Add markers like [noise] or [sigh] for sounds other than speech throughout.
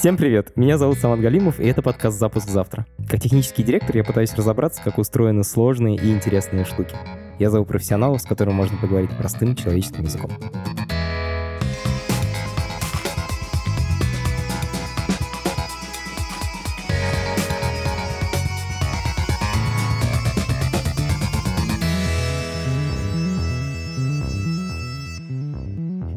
Всем привет! Меня зовут Самат Галимов, и это подкаст «Запуск завтра». Как технический директор я пытаюсь разобраться, как устроены сложные и интересные штуки. Я зову профессионалов, с которыми можно поговорить простым человеческим языком.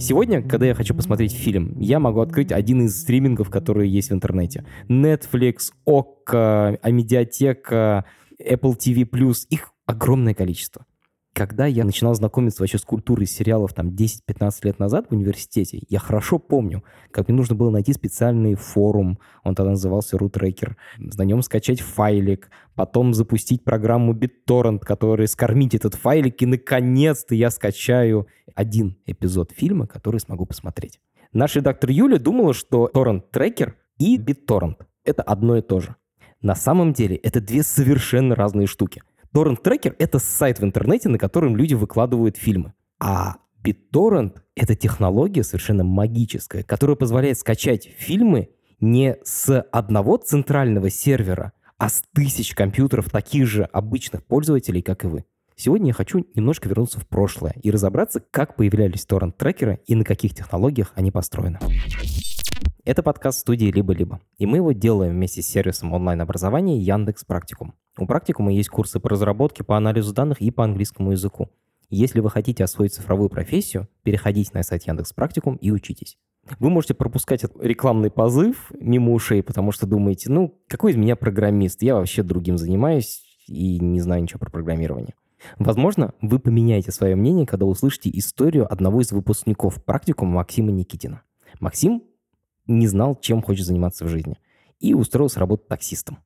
Сегодня, когда я хочу посмотреть фильм, я могу открыть один из стримингов, которые есть в интернете. Netflix, ОККО, Амедиатека, Apple TV+, их огромное количество когда я начинал знакомиться вообще с культурой сериалов там 10-15 лет назад в университете, я хорошо помню, как мне нужно было найти специальный форум, он тогда назывался RootRaker, на нем скачать файлик, потом запустить программу BitTorrent, которая скормить этот файлик, и наконец-то я скачаю один эпизод фильма, который смогу посмотреть. Наш редактор Юля думала, что Torrent Tracker и BitTorrent — это одно и то же. На самом деле это две совершенно разные штуки — Торрент-трекер — это сайт в интернете, на котором люди выкладывают фильмы. А BitTorrent — это технология совершенно магическая, которая позволяет скачать фильмы не с одного центрального сервера, а с тысяч компьютеров таких же обычных пользователей, как и вы. Сегодня я хочу немножко вернуться в прошлое и разобраться, как появлялись торрент-трекеры и на каких технологиях они построены. Это подкаст студии «Либо-либо», и мы его делаем вместе с сервисом онлайн-образования Яндекс Практикум. У Практикума есть курсы по разработке, по анализу данных и по английскому языку. Если вы хотите освоить цифровую профессию, переходите на сайт Яндекс Практикум и учитесь. Вы можете пропускать рекламный позыв мимо ушей, потому что думаете, ну, какой из меня программист? Я вообще другим занимаюсь и не знаю ничего про программирование. Возможно, вы поменяете свое мнение, когда услышите историю одного из выпускников практикума Максима Никитина. Максим не знал, чем хочет заниматься в жизни. И устроился работать таксистом.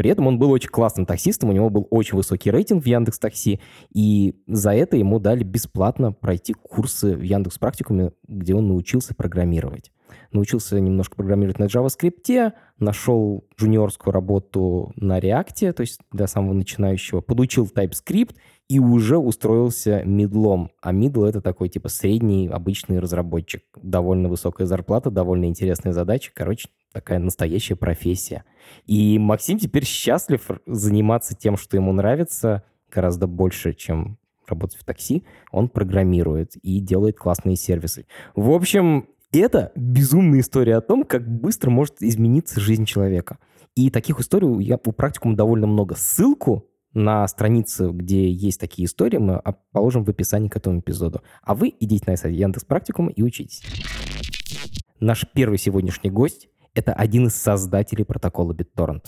При этом он был очень классным таксистом, у него был очень высокий рейтинг в Яндекс Такси, и за это ему дали бесплатно пройти курсы в Яндекс Практикуме, где он научился программировать. Научился немножко программировать на JavaScript, нашел джуниорскую работу на React, то есть для самого начинающего, подучил TypeScript и уже устроился мидлом. А мидл — это такой типа средний обычный разработчик. Довольно высокая зарплата, довольно интересные задачи. Короче, такая настоящая профессия. И Максим теперь счастлив заниматься тем, что ему нравится, гораздо больше, чем работать в такси. Он программирует и делает классные сервисы. В общем, это безумная история о том, как быстро может измениться жизнь человека. И таких историй я по практикуму довольно много. Ссылку на странице, где есть такие истории, мы положим в описании к этому эпизоду. А вы идите на сайт Яндекс Практикум и учитесь. Наш первый сегодняшний гость — это один из создателей протокола BitTorrent.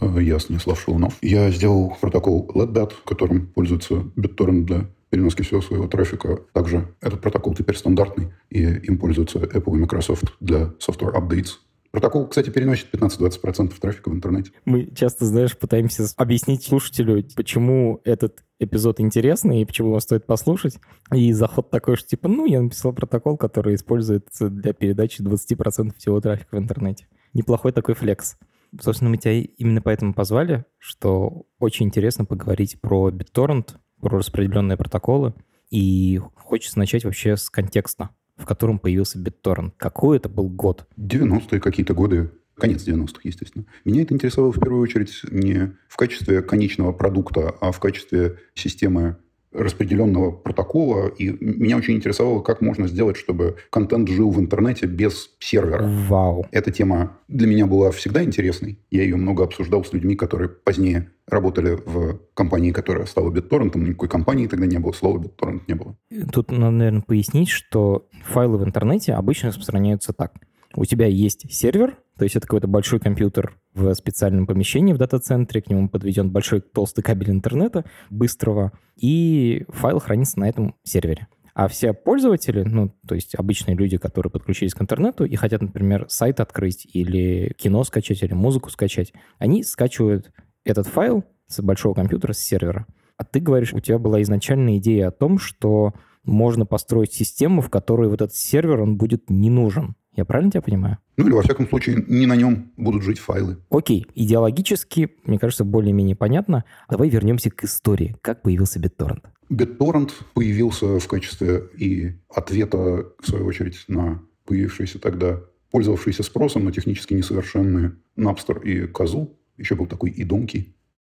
Э, я Станислав Шелунов. Я сделал протокол LetBat, которым пользуется BitTorrent для переноски всего своего трафика. Также этот протокол теперь стандартный, и им пользуются Apple и Microsoft для software updates. Протокол, кстати, переносит 15-20% трафика в интернете. Мы часто, знаешь, пытаемся объяснить слушателю, почему этот эпизод интересный и почему его стоит послушать. И заход такой, что типа, ну, я написал протокол, который используется для передачи 20% всего трафика в интернете. Неплохой такой флекс. Собственно, мы тебя именно поэтому позвали, что очень интересно поговорить про BitTorrent, про распределенные протоколы. И хочется начать вообще с контекста в котором появился BitTorrent. Какой это был год? 90-е какие-то годы. Конец 90-х, естественно. Меня это интересовало в первую очередь не в качестве конечного продукта, а в качестве системы распределенного протокола, и меня очень интересовало, как можно сделать, чтобы контент жил в интернете без сервера. Вау. Эта тема для меня была всегда интересной. Я ее много обсуждал с людьми, которые позднее работали в компании, которая стала BitTorrent. Никакой компании тогда не было, слова BitTorrent не было. Тут надо, наверное, пояснить, что файлы в интернете обычно распространяются так. У тебя есть сервер, то есть это какой-то большой компьютер в специальном помещении в дата-центре, к нему подведен большой толстый кабель интернета быстрого, и файл хранится на этом сервере. А все пользователи, ну, то есть обычные люди, которые подключились к интернету и хотят, например, сайт открыть или кино скачать, или музыку скачать, они скачивают этот файл с большого компьютера, с сервера. А ты говоришь, у тебя была изначальная идея о том, что можно построить систему, в которой вот этот сервер, он будет не нужен. Я правильно тебя понимаю? Ну или, во всяком случае, не на нем будут жить файлы. Окей, идеологически, мне кажется, более-менее понятно. Давай вернемся к истории. Как появился BitTorrent? BitTorrent появился в качестве и ответа, в свою очередь, на появившиеся тогда пользовавшиеся спросом, но технически несовершенные Napster и Kazoo, еще был такой и Donkey,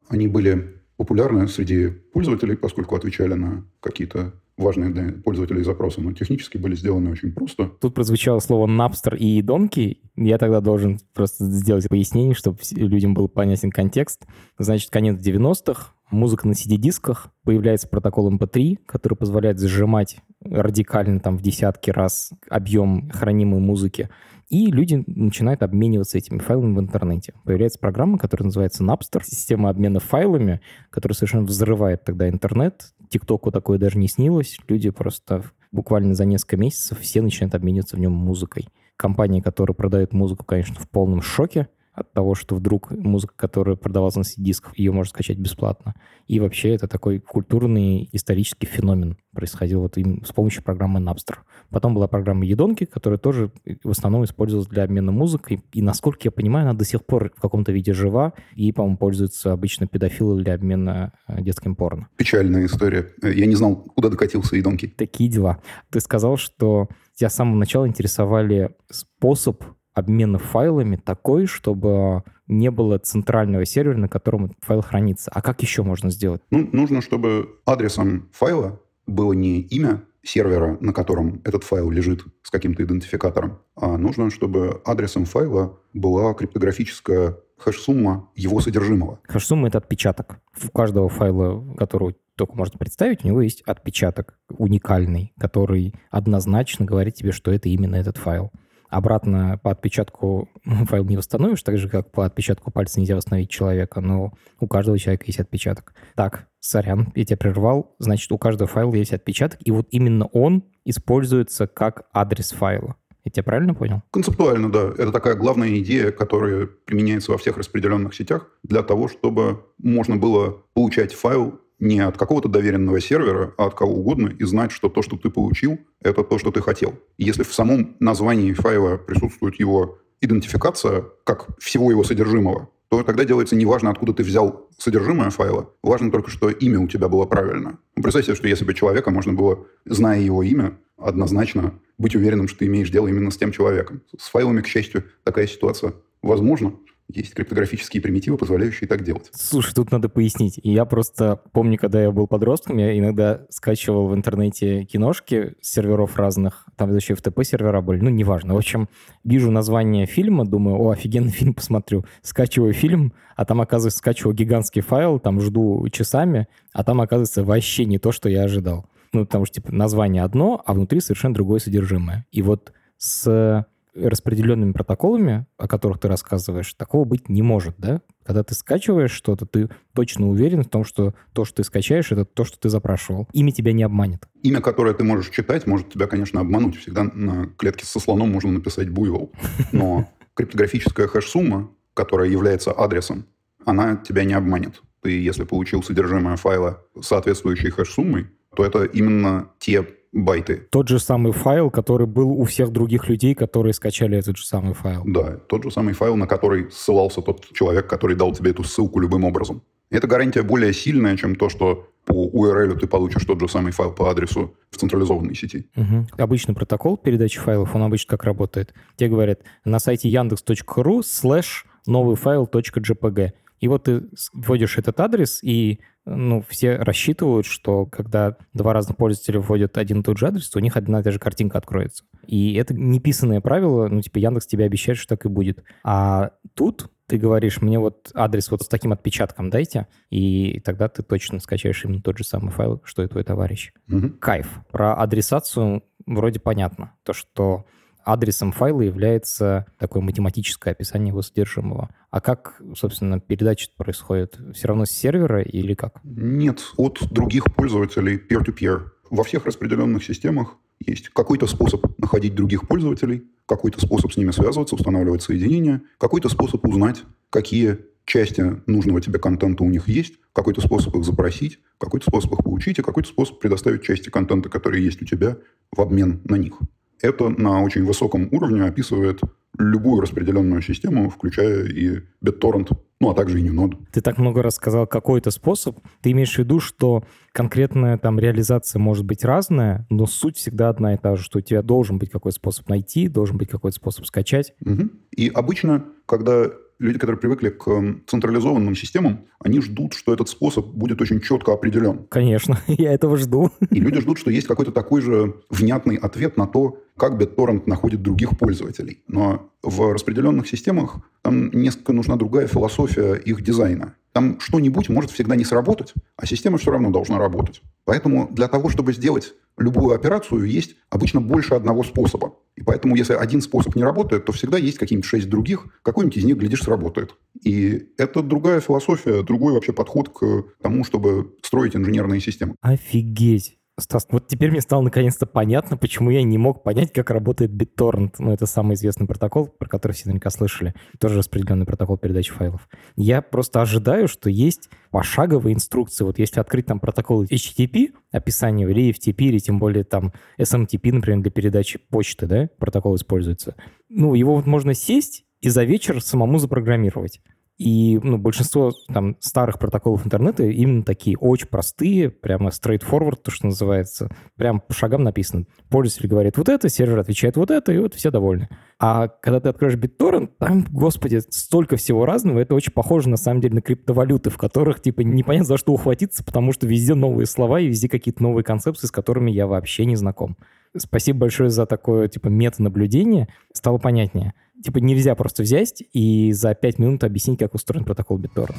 они были популярны среди пользователей, поскольку отвечали на какие-то важные для пользователей запросы, но технически были сделаны очень просто. Тут прозвучало слово Napster и Donkey. Я тогда должен просто сделать пояснение, чтобы людям был понятен контекст. Значит, конец 90-х, музыка на CD-дисках, появляется протокол MP3, который позволяет зажимать радикально там в десятки раз объем хранимой музыки. И люди начинают обмениваться этими файлами в интернете. Появляется программа, которая называется Napster, система обмена файлами, которая совершенно взрывает тогда интернет. ТикТоку такое даже не снилось. Люди просто буквально за несколько месяцев все начинают обмениваться в нем музыкой. Компании, которые продают музыку, конечно, в полном шоке – от того, что вдруг музыка, которая продавалась на CD-дисках, ее можно скачать бесплатно. И вообще это такой культурный исторический феномен происходил вот им с помощью программы Napster. Потом была программа Едонки, которая тоже в основном использовалась для обмена музыкой. И, насколько я понимаю, она до сих пор в каком-то виде жива. И, по-моему, пользуются обычно педофилы для обмена э, детским порно. Печальная история. Я не знал, куда докатился Едонки. Такие дела. Ты сказал, что тебя с самого начала интересовали способ обмена файлами такой, чтобы не было центрального сервера, на котором файл хранится. А как еще можно сделать? Ну, нужно, чтобы адресом файла было не имя сервера, на котором этот файл лежит с каким-то идентификатором, а нужно, чтобы адресом файла была криптографическая хэш-сумма его содержимого. Хэш-сумма — это отпечаток. У каждого файла, который только можно представить, у него есть отпечаток уникальный, который однозначно говорит тебе, что это именно этот файл обратно по отпечатку [laughs] файл не восстановишь, так же, как по отпечатку пальца нельзя восстановить человека, но у каждого человека есть отпечаток. Так, сорян, я тебя прервал, значит, у каждого файла есть отпечаток, и вот именно он используется как адрес файла. Я тебя правильно понял? Концептуально, да. Это такая главная идея, которая применяется во всех распределенных сетях для того, чтобы можно было получать файл не от какого-то доверенного сервера, а от кого угодно, и знать, что то, что ты получил, это то, что ты хотел. Если в самом названии файла присутствует его идентификация, как всего его содержимого, то тогда делается неважно, откуда ты взял содержимое файла, важно только, что имя у тебя было правильно. Ну, представь себе, что если бы человека можно было, зная его имя, однозначно быть уверенным, что ты имеешь дело именно с тем человеком. С файлами, к счастью, такая ситуация возможна. Есть криптографические примитивы, позволяющие так делать. Слушай, тут надо пояснить. Я просто помню, когда я был подростком, я иногда скачивал в интернете киношки с серверов разных. Там еще FTP сервера были, ну, неважно. В общем, вижу название фильма, думаю, о, офигенный фильм [laughs] посмотрю. Скачиваю фильм, а там, оказывается, скачиваю гигантский файл, там жду часами, а там, оказывается, вообще не то, что я ожидал. Ну, потому что, типа, название одно, а внутри совершенно другое содержимое. И вот с распределенными протоколами, о которых ты рассказываешь, такого быть не может, да? Когда ты скачиваешь что-то, ты точно уверен в том, что то, что ты скачаешь, это то, что ты запрашивал. Имя тебя не обманет. Имя, которое ты можешь читать, может тебя, конечно, обмануть. Всегда на клетке со слоном можно написать буйвол. Но криптографическая хэш-сумма, которая является адресом, она тебя не обманет. Ты, если получил содержимое файла, соответствующей хэш-суммой, то это именно те байты. Тот же самый файл, который был у всех других людей, которые скачали этот же самый файл. Да, тот же самый файл, на который ссылался тот человек, который дал тебе эту ссылку любым образом. эта гарантия более сильная, чем то, что по URL ты получишь тот же самый файл по адресу в централизованной сети. Угу. Обычный протокол передачи файлов, он обычно как работает? Тебе говорят на сайте yandex.ru slash новый файл .jpg. И вот ты вводишь этот адрес, и ну, все рассчитывают, что когда два разных пользователя вводят один и тот же адрес, то у них одна и та же картинка откроется. И это неписанное правило, ну, типа Яндекс тебе обещает, что так и будет. А тут ты говоришь, мне вот адрес вот с таким отпечатком дайте, и тогда ты точно скачаешь именно тот же самый файл, что и твой товарищ. Угу. Кайф. Про адресацию вроде понятно. То, что адресом файла является такое математическое описание его содержимого. А как, собственно, передача происходит? Все равно с сервера или как? Нет, от других пользователей peer-to-peer. Во всех распределенных системах есть какой-то способ находить других пользователей, какой-то способ с ними связываться, устанавливать соединения, какой-то способ узнать, какие части нужного тебе контента у них есть, какой-то способ их запросить, какой-то способ их получить и какой-то способ предоставить части контента, которые есть у тебя, в обмен на них. Это на очень высоком уровне описывает любую распределенную систему, включая и BitTorrent, ну, а также и Node. Ты так много рассказал какой-то способ. Ты имеешь в виду, что конкретная там реализация может быть разная, но суть всегда одна и та же, что у тебя должен быть какой-то способ найти, должен быть какой-то способ скачать. Угу. И обычно, когда люди, которые привыкли к централизованным системам, они ждут, что этот способ будет очень четко определен. Конечно, [laughs] я этого жду. И люди ждут, что есть какой-то такой же внятный ответ на то, как BitTorrent находит других пользователей. Но в распределенных системах там несколько нужна другая философия их дизайна. Там что-нибудь может всегда не сработать, а система все равно должна работать. Поэтому для того, чтобы сделать любую операцию, есть обычно больше одного способа. И поэтому, если один способ не работает, то всегда есть какие-нибудь шесть других, какой-нибудь из них, глядишь, сработает. И это другая философия, другой вообще подход к тому, чтобы строить инженерные системы. Офигеть. Стас, вот теперь мне стало наконец-то понятно, почему я не мог понять, как работает BitTorrent. Ну, это самый известный протокол, про который все наверняка слышали. Тоже распределенный протокол передачи файлов. Я просто ожидаю, что есть пошаговые инструкции. Вот если открыть там протокол HTTP, описание, или FTP, или тем более там SMTP, например, для передачи почты, да, протокол используется. Ну, его вот можно сесть и за вечер самому запрограммировать. И ну, большинство там старых протоколов интернета именно такие, очень простые, прямо straightforward, то, что называется. Прям по шагам написано. Пользователь говорит вот это, сервер отвечает вот это, и вот все довольны. А когда ты откроешь BitTorrent, там, господи, столько всего разного, это очень похоже, на самом деле, на криптовалюты, в которых, типа, непонятно за что ухватиться, потому что везде новые слова и везде какие-то новые концепции, с которыми я вообще не знаком. Спасибо большое за такое, типа, мета-наблюдение. Стало понятнее типа нельзя просто взять и за 5 минут объяснить, как устроен протокол BitTorrent.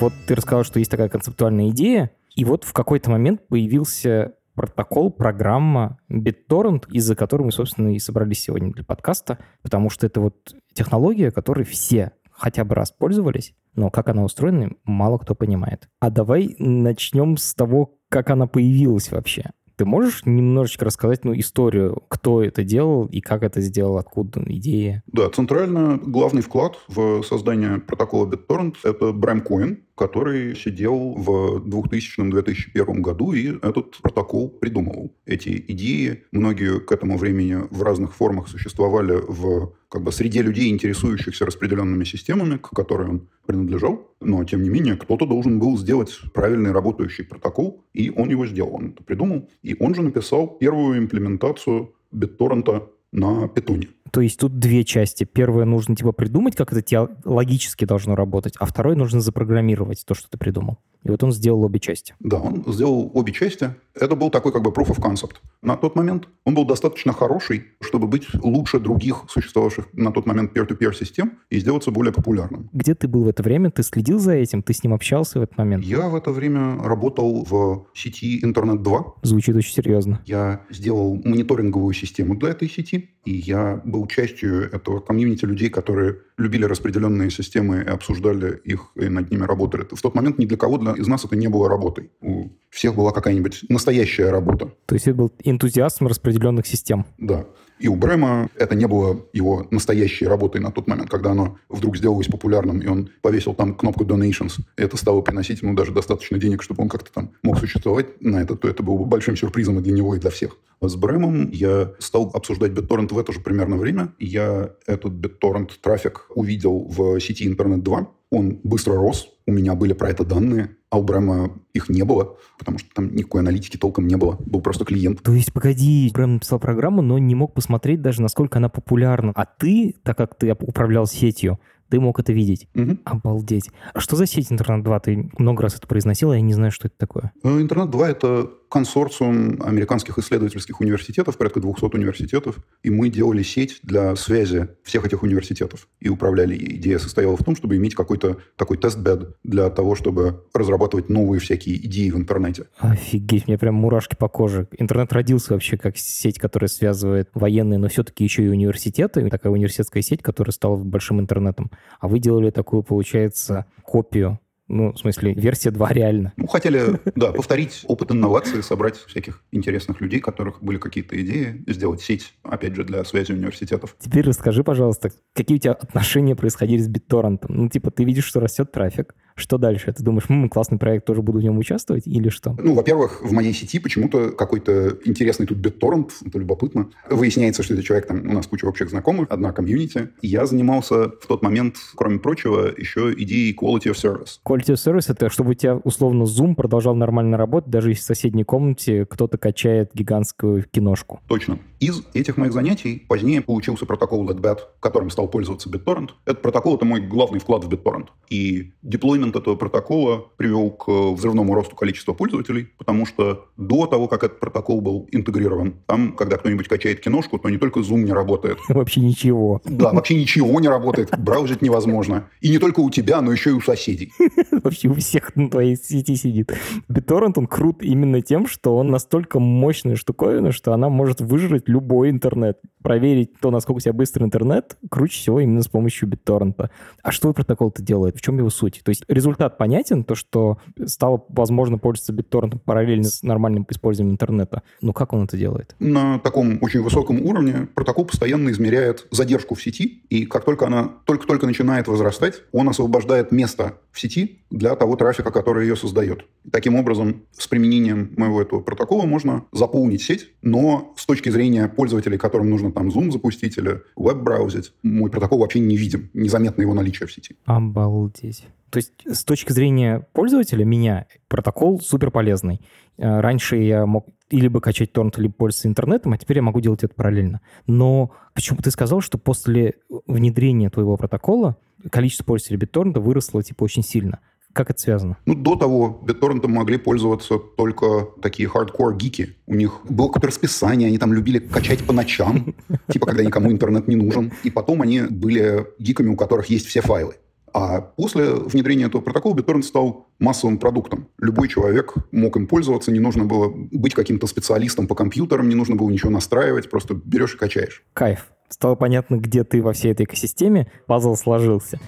Вот ты рассказал, что есть такая концептуальная идея, и вот в какой-то момент появился протокол, программа BitTorrent, из-за которой мы, собственно, и собрались сегодня для подкаста, потому что это вот технология, которой все хотя бы раз пользовались, но как она устроена, мало кто понимает. А давай начнем с того, как она появилась вообще. Ты можешь немножечко рассказать ну, историю, кто это делал и как это сделал, откуда идея? Да, центрально главный вклад в создание протокола BitTorrent – это Брэм Коин, который сидел в 2000-2001 году и этот протокол придумывал. Эти идеи, многие к этому времени в разных формах существовали в как бы среде людей, интересующихся распределенными системами, к которой он принадлежал. Но, тем не менее, кто-то должен был сделать правильный работающий протокол, и он его сделал, он это придумал. И он же написал первую имплементацию BitTorrent на питоне. То есть тут две части. Первое нужно типа придумать, как это логически должно работать, а второе нужно запрограммировать то, что ты придумал. И вот он сделал обе части. Да, он сделал обе части. Это был такой как бы proof of concept. На тот момент он был достаточно хороший, чтобы быть лучше других существовавших на тот момент peer-to-peer систем и сделаться более популярным. Где ты был в это время? Ты следил за этим? Ты с ним общался в этот момент? Я в это время работал в сети Интернет-2. Звучит очень серьезно. Я сделал мониторинговую систему для этой сети, и я был частью этого комьюнити людей, которые любили распределенные системы и обсуждали их, и над ними работали. В тот момент ни для кого для, из нас это не было работой. У всех была какая-нибудь настоящая работа. То есть это был энтузиастом распределенных систем? Да. И у Брэма это не было его настоящей работой на тот момент, когда оно вдруг сделалось популярным, и он повесил там кнопку donations, и это стало приносить ему даже достаточно денег, чтобы он как-то там мог существовать на это, то это было бы большим сюрпризом и для него, и для всех. С Брэмом я стал обсуждать BitTorrent в это же примерно время. Я этот BitTorrent трафик увидел в сети Интернет 2. Он быстро рос, у меня были про это данные, а у Брэма их не было, потому что там никакой аналитики толком не было. Был просто клиент. То есть, погоди, Брэм написал программу, но не мог посмотреть даже, насколько она популярна. А ты, так как ты управлял сетью, ты мог это видеть. Угу. Обалдеть. А что за сеть Интернет-2? Ты много раз это произносил, я не знаю, что это такое. Э, Интернет-2 — это консорциум американских исследовательских университетов, порядка 200 университетов, и мы делали сеть для связи всех этих университетов и управляли. Идея состояла в том, чтобы иметь какой-то такой тест-бед для того, чтобы разрабатывать новые всякие идеи в интернете. Офигеть, мне прям мурашки по коже. Интернет родился вообще как сеть, которая связывает военные, но все-таки еще и университеты. Такая университетская сеть, которая стала большим интернетом. А вы делали такую, получается, копию ну, в смысле, версия 2 реально. Ну, хотели, да, повторить опыт инновации, собрать всяких интересных людей, у которых были какие-то идеи, сделать сеть, опять же, для связи университетов. Теперь расскажи, пожалуйста, какие у тебя отношения происходили с BitTorrent? Ну, типа, ты видишь, что растет трафик, Что дальше? Ты думаешь, м классный проект, тоже буду в нем участвовать или что? Ну, во-первых, в моей сети почему-то какой-то интересный тут BitTorrent, это любопытно. Выясняется, что это человек, там, у нас куча общих знакомых, одна комьюнити. И я занимался в тот момент, кроме прочего, еще идеей quality of service. Quality of service — это чтобы у тебя, условно, Zoom продолжал нормально работать, даже если в соседней комнате кто-то качает гигантскую киношку. Точно. Из этих моих занятий позднее получился протокол LEDBAT, которым стал пользоваться BitTorrent. Этот протокол — это мой главный вклад в BitTorrent. И деплоймент этого протокола привел к взрывному росту количества пользователей, потому что до того, как этот протокол был интегрирован, там, когда кто-нибудь качает киношку, то не только Zoom не работает. [laughs] Вообще ничего. Да, вообще ничего не работает. Браузить невозможно. И не только у тебя, но еще и у соседей. [laughs] Вообще у всех на твоей сети сидит. BitTorrent, он крут именно тем, что он настолько мощная штуковина, что она может выжрать любой интернет. Проверить то, насколько у тебя быстрый интернет, круче всего именно с помощью BitTorrent. А что протокол-то делает? В чем его суть? То есть результат понятен, то, что стало возможно пользоваться BitTorrent параллельно с нормальным использованием интернета. Но как он это делает? На таком очень высоком уровне протокол постоянно измеряет задержку в сети, и как только она только-только начинает возрастать, он освобождает место в сети для того трафика, который ее создает. Таким образом, с применением моего этого протокола можно заполнить сеть, но с точки зрения пользователей, которым нужно там Zoom запустить или веб-браузить, мой протокол вообще не видим, незаметно его наличие в сети. Обалдеть. То есть с точки зрения пользователя, меня, протокол супер полезный. Э, раньше я мог или бы качать торрент, либо пользоваться интернетом, а теперь я могу делать это параллельно. Но почему ты сказал, что после внедрения твоего протокола количество пользователей BitTorrent выросло типа очень сильно? Как это связано? Ну, до того BitTorrent могли пользоваться только такие хардкор гики. У них было какое-то расписание, они там любили качать по ночам, [laughs] типа когда никому интернет не нужен. И потом они были гиками, у которых есть все файлы. А после внедрения этого протокола BitTorrent стал массовым продуктом. Любой человек мог им пользоваться, не нужно было быть каким-то специалистом по компьютерам, не нужно было ничего настраивать, просто берешь и качаешь. Кайф. Стало понятно, где ты во всей этой экосистеме, пазл сложился.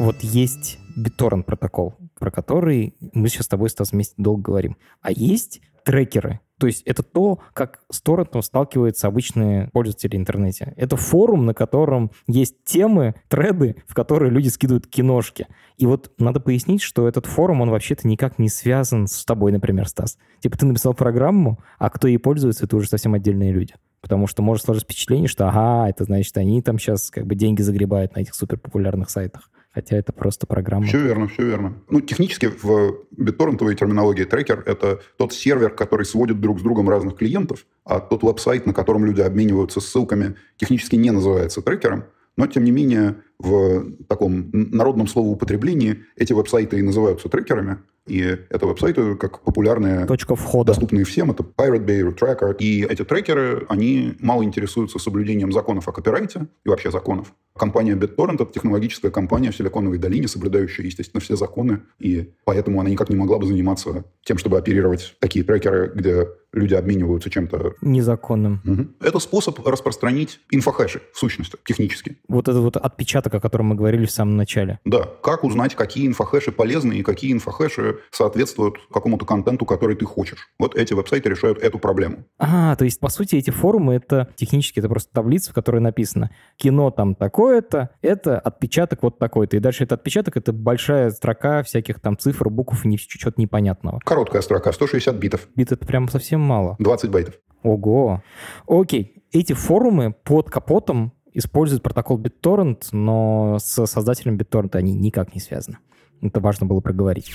Вот есть BitTorrent протокол, про который мы сейчас с тобой, Стас, вместе долго говорим. А есть трекеры. То есть это то, как с торрентом сталкиваются обычные пользователи интернете. Это форум, на котором есть темы, треды, в которые люди скидывают киношки. И вот надо пояснить, что этот форум, он вообще-то никак не связан с тобой, например, Стас. Типа ты написал программу, а кто ей пользуется, это уже совсем отдельные люди. Потому что может сложиться впечатление, что ага, это значит, они там сейчас как бы деньги загребают на этих суперпопулярных сайтах хотя это просто программа. Все верно, все верно. Ну, технически в битторрентовой терминологии трекер — это тот сервер, который сводит друг с другом разных клиентов, а тот веб-сайт, на котором люди обмениваются ссылками, технически не называется трекером, но, тем не менее, в таком народном словоупотреблении эти веб-сайты и называются трекерами, и это веб-сайты, как популярные, Точка входа. доступные всем, это Pirate Bay, Tracker. И эти трекеры, они мало интересуются соблюдением законов о копирайте и вообще законов. Компания BitTorrent — это технологическая компания в Силиконовой долине, соблюдающая, естественно, все законы, и поэтому она никак не могла бы заниматься тем, чтобы оперировать такие трекеры, где люди обмениваются чем-то... Незаконным. Угу. Это способ распространить инфохэши, в сущности, технически. Вот это вот отпечаток, о котором мы говорили в самом начале. Да. Как узнать, какие инфохэши полезны и какие инфохэши соответствуют какому-то контенту, который ты хочешь. Вот эти веб-сайты решают эту проблему. А, то есть, по сути, эти форумы — это технически это просто таблица, в которой написано кино там такое-то, это отпечаток вот такой-то. И дальше этот отпечаток — это большая строка всяких там цифр, букв и чего-то непонятного. Короткая строка, 160 битов. Бит — это прям совсем мало. 20 байтов. Ого. Окей. Эти форумы под капотом используют протокол BitTorrent, но с создателем BitTorrent они никак не связаны. Это важно было проговорить.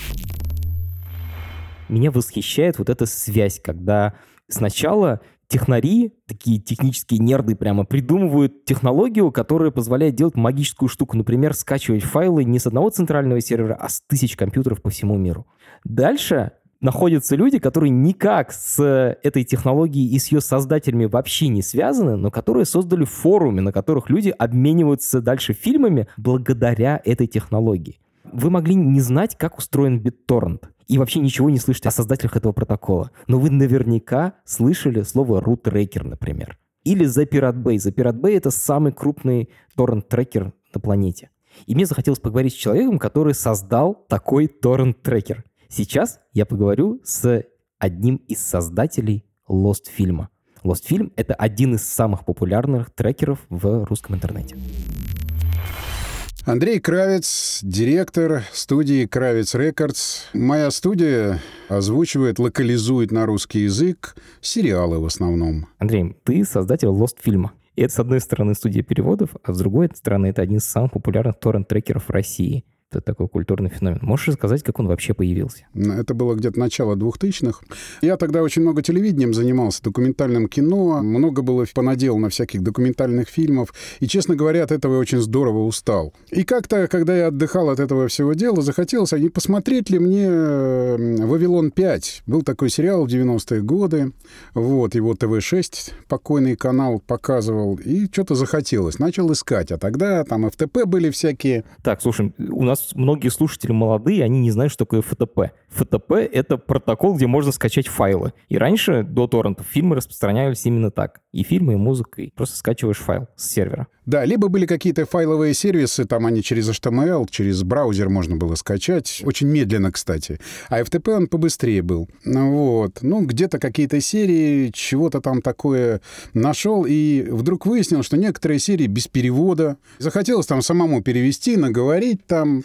Меня восхищает вот эта связь, когда сначала технари, такие технические нерды прямо, придумывают технологию, которая позволяет делать магическую штуку, например, скачивать файлы не с одного центрального сервера, а с тысяч компьютеров по всему миру. Дальше находятся люди, которые никак с этой технологией и с ее создателями вообще не связаны, но которые создали форумы, на которых люди обмениваются дальше фильмами благодаря этой технологии. Вы могли не знать, как устроен BitTorrent и вообще ничего не слышать о создателях этого протокола. Но вы наверняка слышали слово root tracker, например. Или The Pirate Bay. The Pirate Bay — это самый крупный торрент-трекер на планете. И мне захотелось поговорить с человеком, который создал такой торрент-трекер. Сейчас я поговорю с одним из создателей Lost фильма. Lost фильм — это один из самых популярных трекеров в русском интернете. Андрей Кравец, директор студии Кравец Рекордс. Моя студия озвучивает, локализует на русский язык сериалы в основном. Андрей, ты создатель Lost фильма. И это, с одной стороны, студия переводов, а с другой стороны, это один из самых популярных торрент-трекеров в России – это такой культурный феномен. Можешь рассказать, как он вообще появился? Это было где-то начало 2000-х. Я тогда очень много телевидением занимался, документальным кино. Много было понаделано всяких документальных фильмов. И, честно говоря, от этого я очень здорово устал. И как-то, когда я отдыхал от этого всего дела, захотелось, а не посмотреть ли мне «Вавилон 5». Был такой сериал в 90-е годы. Вот, его ТВ-6, покойный канал, показывал. И что-то захотелось. Начал искать. А тогда там ФТП были всякие. Так, слушай, у нас нас многие слушатели молодые, они не знают, что такое FTP. FTP — это протокол, где можно скачать файлы. И раньше, до торрентов, фильмы распространялись именно так. И фильмы, и музыка, и просто скачиваешь файл с сервера. Да, либо были какие-то файловые сервисы, там они через HTML, через браузер можно было скачать. Очень медленно, кстати. А FTP он побыстрее был. Ну вот. Ну, где-то какие-то серии, чего-то там такое нашел, и вдруг выяснил, что некоторые серии без перевода. Захотелось там самому перевести, наговорить там.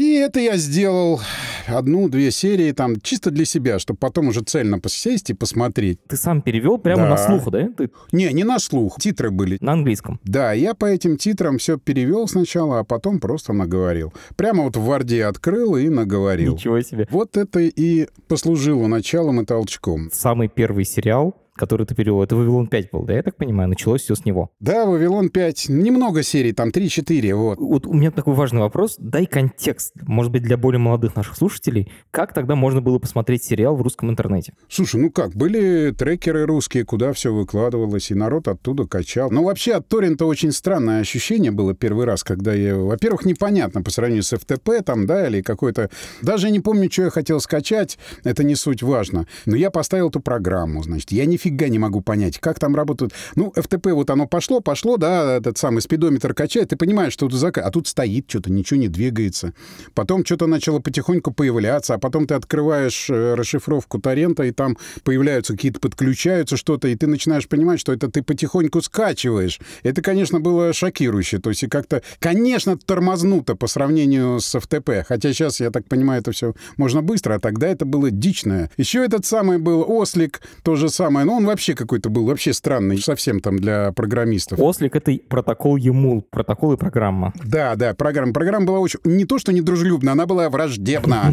И это я сделал одну-две серии там чисто для себя, чтобы потом уже цельно посесть и посмотреть. Ты сам перевел прямо да. на слух, да? Ты... Не, не на слух. Титры были. На английском. Да, я по этим титрам все перевел сначала, а потом просто наговорил. Прямо вот в Варде открыл и наговорил. Ничего себе. Вот это и послужило началом и толчком. Самый первый сериал который ты перевел, это «Вавилон 5» был, да, я так понимаю? Началось все с него. Да, «Вавилон 5». Немного серий, там 3-4, вот. Вот у меня такой важный вопрос. Дай контекст, может быть, для более молодых наших слушателей. Как тогда можно было посмотреть сериал в русском интернете? Слушай, ну как, были трекеры русские, куда все выкладывалось, и народ оттуда качал. Ну, вообще, от торрента очень странное ощущение было первый раз, когда я... Во-первых, непонятно по сравнению с FTP, там, да, или какой-то... Даже не помню, что я хотел скачать, это не суть важно. Но я поставил эту программу, значит, я нифига нифига не могу понять, как там работают. Ну, FTP вот оно пошло, пошло, да, этот самый спидометр качает, ты понимаешь, что тут заказ, а тут стоит что-то, ничего не двигается. Потом что-то начало потихоньку появляться, а потом ты открываешь э, расшифровку торрента, и там появляются какие-то, подключаются что-то, и ты начинаешь понимать, что это ты потихоньку скачиваешь. Это, конечно, было шокирующе. То есть и как-то, конечно, тормознуто по сравнению с FTP. Хотя сейчас, я так понимаю, это все можно быстро, а тогда это было дичное. Еще этот самый был Ослик, то же самое. Но он вообще какой-то был вообще странный, совсем там для программистов. Ослик — это протокол EMUL, протокол и программа. Да, да, программа. Программа была очень... Не то, что недружелюбна, она была враждебна.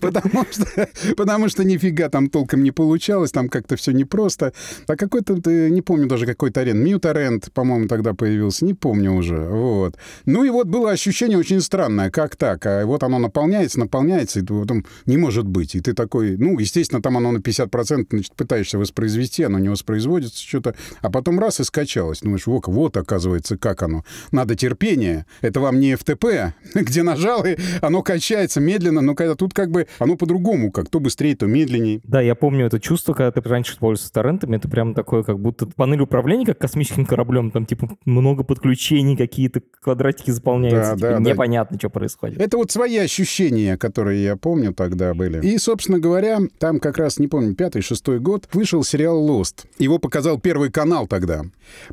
[laughs] Потому что, нифига там толком не получалось, там как-то все непросто. А какой-то, не помню даже какой то арен, Мьютарент, по-моему, тогда появился, не помню уже. Вот. Ну и вот было ощущение очень странное, как так? А вот оно наполняется, наполняется, и потом не может быть. И ты такой, ну, естественно, там оно на 50%, значит, пытаешься воспроизвести оно не воспроизводится, что-то, а потом раз и скачалось. Думаешь, вот, вот, оказывается, как оно. Надо терпение. Это вам не FTP, [laughs] где нажал, и оно качается медленно, но когда тут как бы оно по-другому, как то быстрее, то медленнее. Да, я помню это чувство, когда ты раньше пользовался торрентами, это прям такое, как будто панель управления, как космическим кораблем, там типа много подключений, какие-то квадратики заполняются, да, типа, да, непонятно, да. что происходит. Это вот свои ощущения, которые я помню тогда были. И, собственно говоря, там как раз, не помню, пятый, шестой год, вышел сериал «Лост». Его показал Первый канал тогда.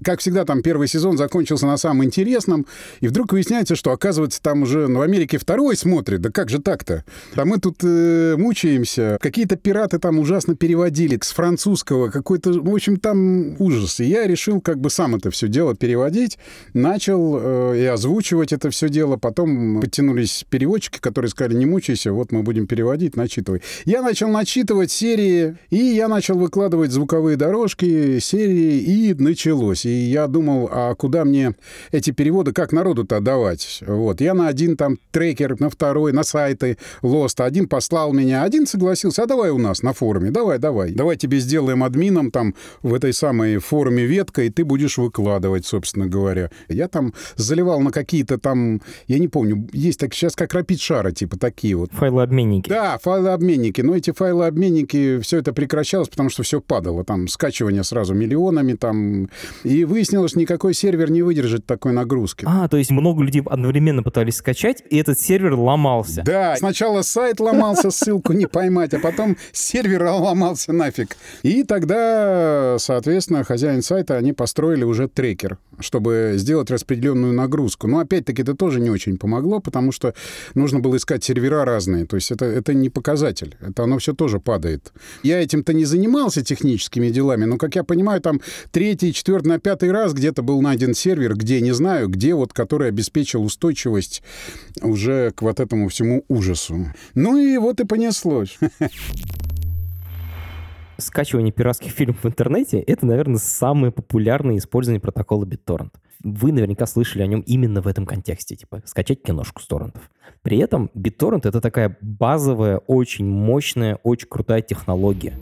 Как всегда, там первый сезон закончился на самом интересном, и вдруг выясняется, что, оказывается, там уже ну, в Америке второй смотрит. Да как же так-то? А мы тут э, мучаемся. Какие-то пираты там ужасно переводили с французского. Какой-то, в общем, там ужас. И я решил как бы сам это все дело переводить. Начал э, и озвучивать это все дело. Потом подтянулись переводчики, которые сказали, не мучайся, вот мы будем переводить, начитывай. Я начал начитывать серии, и я начал выкладывать делать звуковые дорожки, серии, и началось. И я думал, а куда мне эти переводы, как народу-то отдавать? Вот. Я на один там трекер, на второй, на сайты Лоста. Один послал меня, один согласился, а давай у нас на форуме, давай, давай. Давай тебе сделаем админом там в этой самой форуме ветка, и ты будешь выкладывать, собственно говоря. Я там заливал на какие-то там, я не помню, есть так сейчас как рапид-шара, типа такие вот. Файлообменники. Да, файлообменники. Но эти файлообменники, все это прекращалось, потому что все все падало. Там скачивание сразу миллионами. Там... И выяснилось, никакой сервер не выдержит такой нагрузки. А, то есть много людей одновременно пытались скачать, и этот сервер ломался. Да, сначала сайт ломался, ссылку не поймать, а потом сервер ломался нафиг. И тогда, соответственно, хозяин сайта, они построили уже трекер, чтобы сделать распределенную нагрузку. Но опять-таки это тоже не очень помогло, потому что нужно было искать сервера разные. То есть это, это не показатель. Это оно все тоже падает. Я этим-то не занимался техническими делами, но, как я понимаю, там третий, четвертый, на пятый раз где-то был найден сервер, где, не знаю, где вот, который обеспечил устойчивость уже к вот этому всему ужасу. Ну и вот и понеслось. [laughs] Скачивание пиратских фильмов в интернете — это, наверное, самое популярное использование протокола BitTorrent. Вы наверняка слышали о нем именно в этом контексте, типа скачать киношку с торрентов. При этом BitTorrent — это такая базовая, очень мощная, очень крутая технология.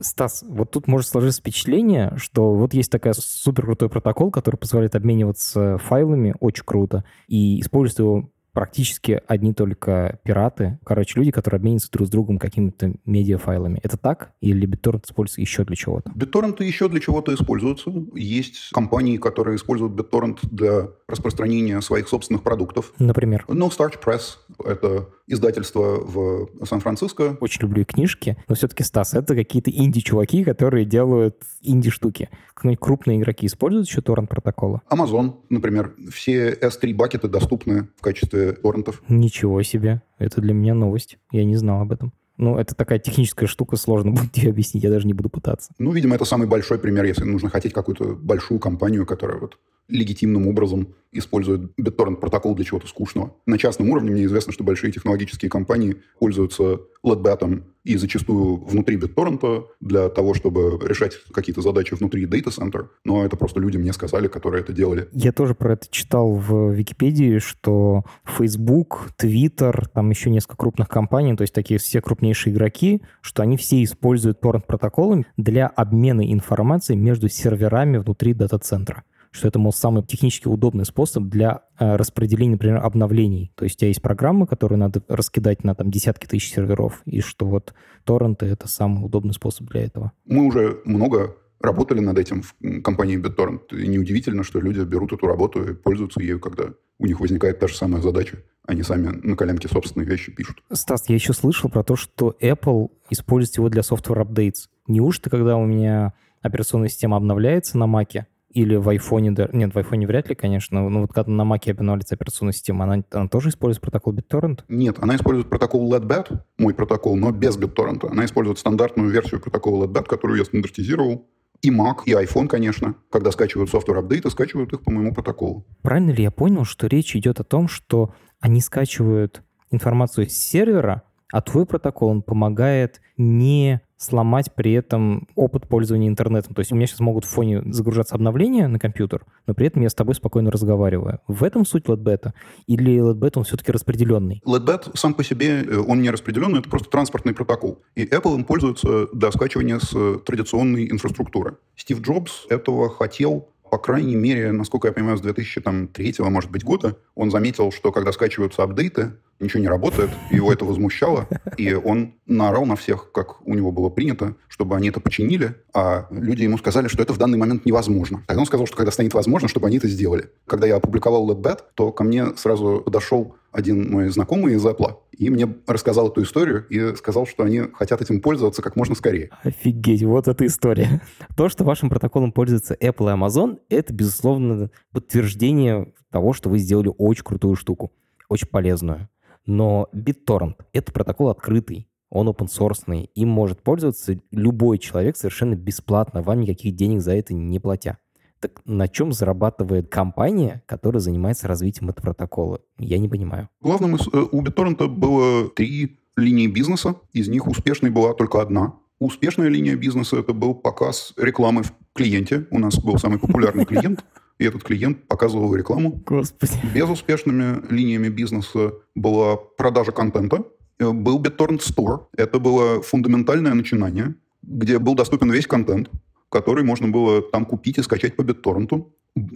Стас, вот тут может сложиться впечатление, что вот есть такая супер крутой протокол, который позволяет обмениваться файлами, очень круто, и использовать его практически одни только пираты, короче, люди, которые обмениваются друг с другом какими-то медиафайлами. Это так? Или BitTorrent используется еще для чего-то? BitTorrent еще для чего-то используются. Есть компании, которые используют BitTorrent для распространения своих собственных продуктов. Например? No Starch Press — это издательство в Сан-Франциско. Очень люблю книжки, но все-таки, Стас, это какие-то инди-чуваки, которые делают инди-штуки. Какие-нибудь крупные игроки используют еще торрент-протоколы? Amazon, например. Все S3-бакеты доступны в качестве торрентов. Ничего себе. Это для меня новость. Я не знал об этом. Ну, это такая техническая штука, сложно [laughs] будет тебе объяснить, я даже не буду пытаться. Ну, видимо, это самый большой пример, если нужно хотеть какую-то большую компанию, которая вот легитимным образом использует BitTorrent протокол для чего-то скучного. На частном уровне мне известно, что большие технологические компании пользуются LEDBAT и зачастую внутри BitTorrent для того, чтобы решать какие-то задачи внутри Data Center. Но это просто люди мне сказали, которые это делали. Я тоже про это читал в Википедии, что Facebook, Twitter, там еще несколько крупных компаний, то есть такие все крупнейшие игроки, что они все используют торрент-протоколы для обмена информацией между серверами внутри дата-центра что это, мол, самый технически удобный способ для э, распределения, например, обновлений. То есть у тебя есть программы, которые надо раскидать на там десятки тысяч серверов, и что вот торренты — это самый удобный способ для этого. Мы уже много работали над этим в компании BitTorrent. И неудивительно, что люди берут эту работу и пользуются ею, когда у них возникает та же самая задача. Они сами на коленке собственные вещи пишут. Стас, я еще слышал про то, что Apple использует его для software updates. Неужто, когда у меня операционная система обновляется на Маке, или в айфоне, нет, в айфоне вряд ли, конечно, но вот когда на Mac обновляется операционная система, она, она тоже использует протокол BitTorrent? Нет, она использует протокол LEDBAT, мой протокол, но без BitTorrent. Она использует стандартную версию протокола LEDBAT, которую я стандартизировал. И Mac, и iPhone, конечно, когда скачивают софтвер апдейты, скачивают их по моему протоколу. Правильно ли я понял, что речь идет о том, что они скачивают информацию с сервера, а твой протокол, он помогает не сломать при этом опыт пользования интернетом. То есть у меня сейчас могут в фоне загружаться обновления на компьютер, но при этом я с тобой спокойно разговариваю. В этом суть LEDBET? Или LEDBET, он все-таки распределенный? LEDBET сам по себе, э, он не распределенный, это просто транспортный протокол. И Apple им пользуется для скачивания с э, традиционной инфраструктуры. Стив Джобс этого хотел по крайней мере, насколько я понимаю, с 2003, может быть, года, он заметил, что когда скачиваются апдейты, ничего не работает, его это возмущало, и он наорал на всех, как у него было принято, чтобы они это починили, а люди ему сказали, что это в данный момент невозможно. Тогда он сказал, что когда станет возможно, чтобы они это сделали. Когда я опубликовал LabBet, то ко мне сразу подошел один мой знакомый из Apple, и мне рассказал эту историю и сказал, что они хотят этим пользоваться как можно скорее. Офигеть, вот эта история. То, что вашим протоколом пользуются Apple и Amazon, это, безусловно, подтверждение того, что вы сделали очень крутую штуку, очень полезную. Но BitTorrent — это протокол открытый, он open source, им может пользоваться любой человек совершенно бесплатно, вам никаких денег за это не платя. Так на чем зарабатывает компания, которая занимается развитием этого протокола? Я не понимаю. Главным из, э, у BitTorrent было три линии бизнеса. Из них успешной была только одна. Успешная линия бизнеса – это был показ рекламы в клиенте. У нас был самый популярный клиент – и этот клиент показывал рекламу. Господи. Безуспешными линиями бизнеса была продажа контента, э, был BitTorrent Store. Это было фундаментальное начинание, где был доступен весь контент, который можно было там купить и скачать по BitTorrent.